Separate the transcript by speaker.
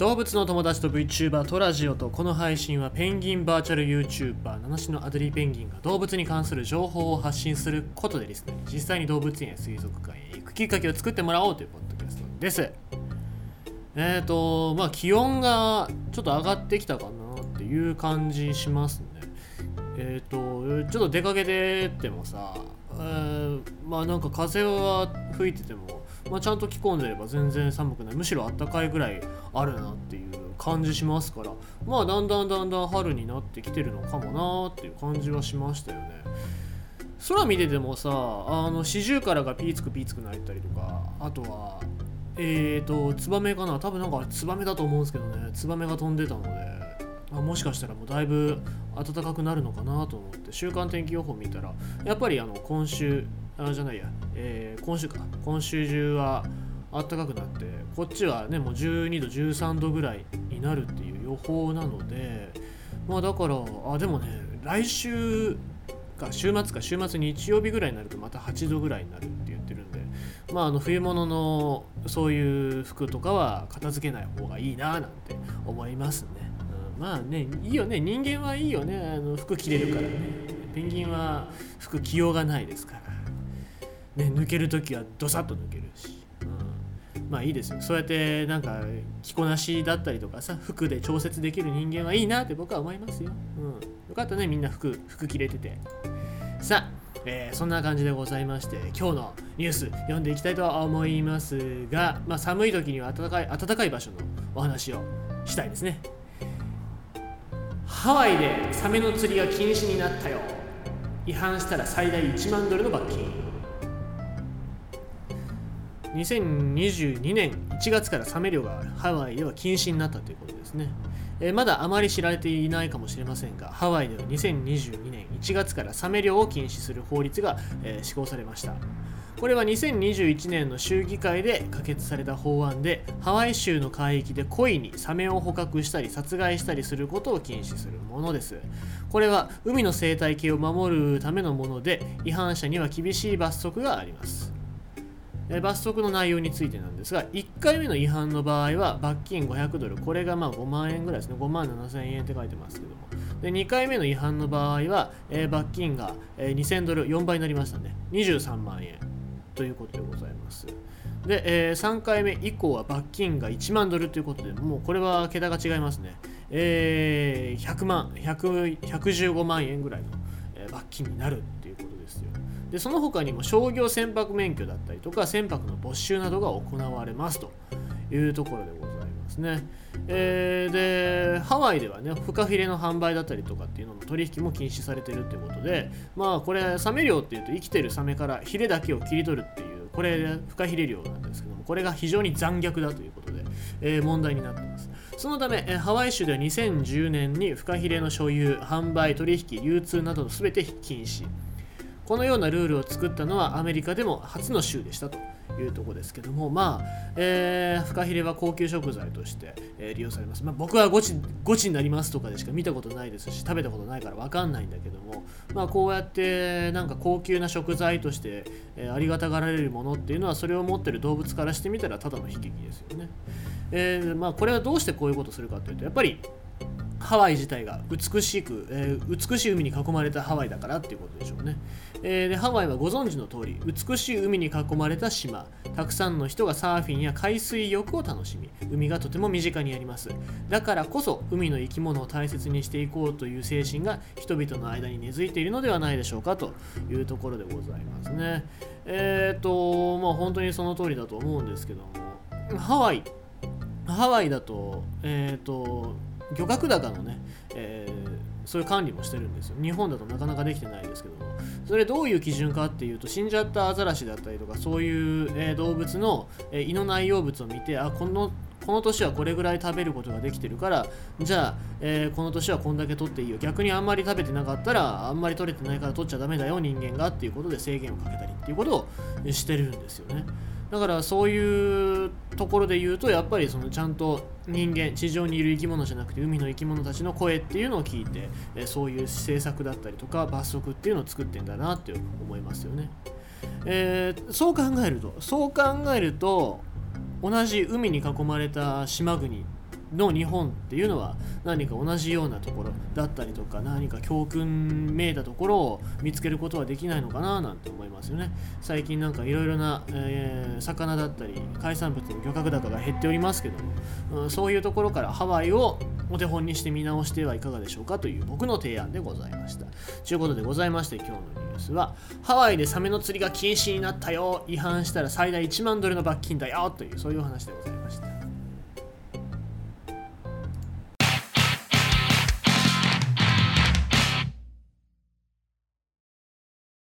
Speaker 1: 動物の友達と VTuber トラジオとこの配信はペンギンバーチャル YouTuber 七種のアデリーペンギンが動物に関する情報を発信することでですね実際に動物園や水族館へ行くきっかけを作ってもらおうというポッドキャストです。えっ、ー、とまあ気温がちょっと上がってきたかなっていう感じしますね。えっ、ー、とちょっと出かけてってもさ、えー、まあなんか風は吹いててもまあ、ちゃんと着込んでれば全然寒くない。むしろあったかいぐらいあるなっていう感じしますから。まあだんだんだんだん春になってきてるのかもなっていう感じはしましたよね。空見ててもさあの四十からがピーツクピーツク鳴いたりとかあとはえーとツバメかな。多分なんかツバメだと思うんですけどね。ツバメが飛んでたのであもしかしたらもうだいぶ暖かくなるのかなと思って週間天気予報見たらやっぱりあの今週あじゃないや、えー、今週か。今週中は暖かくなってこっちはねもう12度13度ぐらいになるっていう予報なのでまあだからあでもね来週か週末か週末日曜日ぐらいになるとまた8度ぐらいになるって言ってるんでまああの冬物のそういう服とかは片付けない方がいいななんて思いますね、うん、まあねいいよね。人間はいいよね。あの服着れるからね。ペンギンは服着ようがないですから。ね、抜ける時はどさっと抜けるし、うん、まあいいですよ。そうやってなんか着こなしだったりとかさ服で調節できる人間はいいなって僕は思いますよ、うん、よかったねみんな服服着れてて。さあえー、そんな感じでございまして今日のニュース読んでいきたいとは思いますが、まあ、寒い時には暖かい暖かい場所のお話をしたいですね。ハワイでサメの釣りが禁止になったよ。違反したら最大1万ドルの罰金。2022年1月からサメ漁がハワイでは禁止になったということですね、えー、まだあまり知られていないかもしれませんがハワイでは2022年1月からサメ漁を禁止する法律が、えー、施行されました。これは2021年の州議会で可決された法案でハワイ州の海域で故意にサメを捕獲したり殺害したりすることを禁止するものです。これは海の生態系を守るためのもので違反者には厳しい罰則があります。え罰則の内容についてなんですが1回目の違反の場合は罰金500ドルこれがまあ5万円ぐらいですね。5万7000円って書いてますけども。で2回目の違反の場合は、え、罰金が、えー、2000ドル4倍になりましたね。23万円。ということでございます。で、え、3回目以降は罰金が1万ドルということでもうこれは桁が違いますね、えー、100万100 115万円ぐらいの、罰金になるっていうことですよ。でその他にも商業船舶免許だったりとか船舶の没収などが行われますというところでございますね。えー、でハワイではねフカヒレの販売だったりとかっていうのの取引も禁止されてるっていうことでまあこれサメ漁っていうと生きてるサメからヒレだけを切り取るっていうこれフカヒレ漁なんですけどもこれが非常に残虐だということで、えー、問題になってます。そのため、ハワイ州では2010年にフカヒレの所有、販売、取引、流通などの全て禁止。このようなルールを作ったのはアメリカでも初の州でしたというとこですけどもまあ、えー、フカヒレは高級食材として、えー、利用されます、まあ、僕はゴチゴチになりますとかでしか見たことないですし食べたことないから分かんないんだけどもまあこうやってなんか高級な食材として、えー、ありがたがられるものっていうのはそれを持ってる動物からしてみたらただの悲劇ですよね、えー、まあこれはどうしてこういうことするかというとやっぱりハワイ自体が美しく、えー、美しい海に囲まれたハワイだからっていうことでしょうね、えー、でハワイはご存知の通り美しい海に囲まれた島。たくさんの人がサーフィンや海水浴を楽しみ海がとても身近にあります。だからこそ海の生き物を大切にしていこうという精神が人々の間に根付いているのではないでしょうかというところでございますね。えっ、とまあ本当にその通りだと思うんですけども。ハワイ。ハワイだとえっ、と漁獲高のね、えー、そういう管理もしてるんですよ。日本だとなかなかできてないですけども。それどういう基準かっていうと死んじゃったアザラシだったりとかそういう、えー、動物の、え、胃の内容物を見てあこのこの年はこれぐらい食べることができてるからじゃあ、えー、この年はこんだけ取っていいよ。逆にあんまり食べてなかったらあんまり取れてないから取っちゃダメだよ人間がっていうことで制限をかけたりっていうことをしてるんですよね。だからそういうところで言うとやっぱりそのちゃんと人間地上にいる生き物じゃなくて海の生き物たちの声っていうのを聞いてそういう政策だったりとか罰則っていうのを作ってんだなって思いますよね。えー、そう考えるとそう考えると同じ海に囲まれた島国の日本っていうのは何か同じようなところだったりとか何か教訓めいたところを見つけることはできないのかななんて思いますよね。最近なんかいろいろな、えー、魚だったり海産物の漁獲高が減っておりますけども、うん、そういうところからハワイをお手本にして見直してはいかがでしょうかという僕の提案でございました。ということでございまして今日のニュースはハワイでサメの釣りが禁止になったよ違反したら最大1万ドルの罰金だよというそういう話でございます。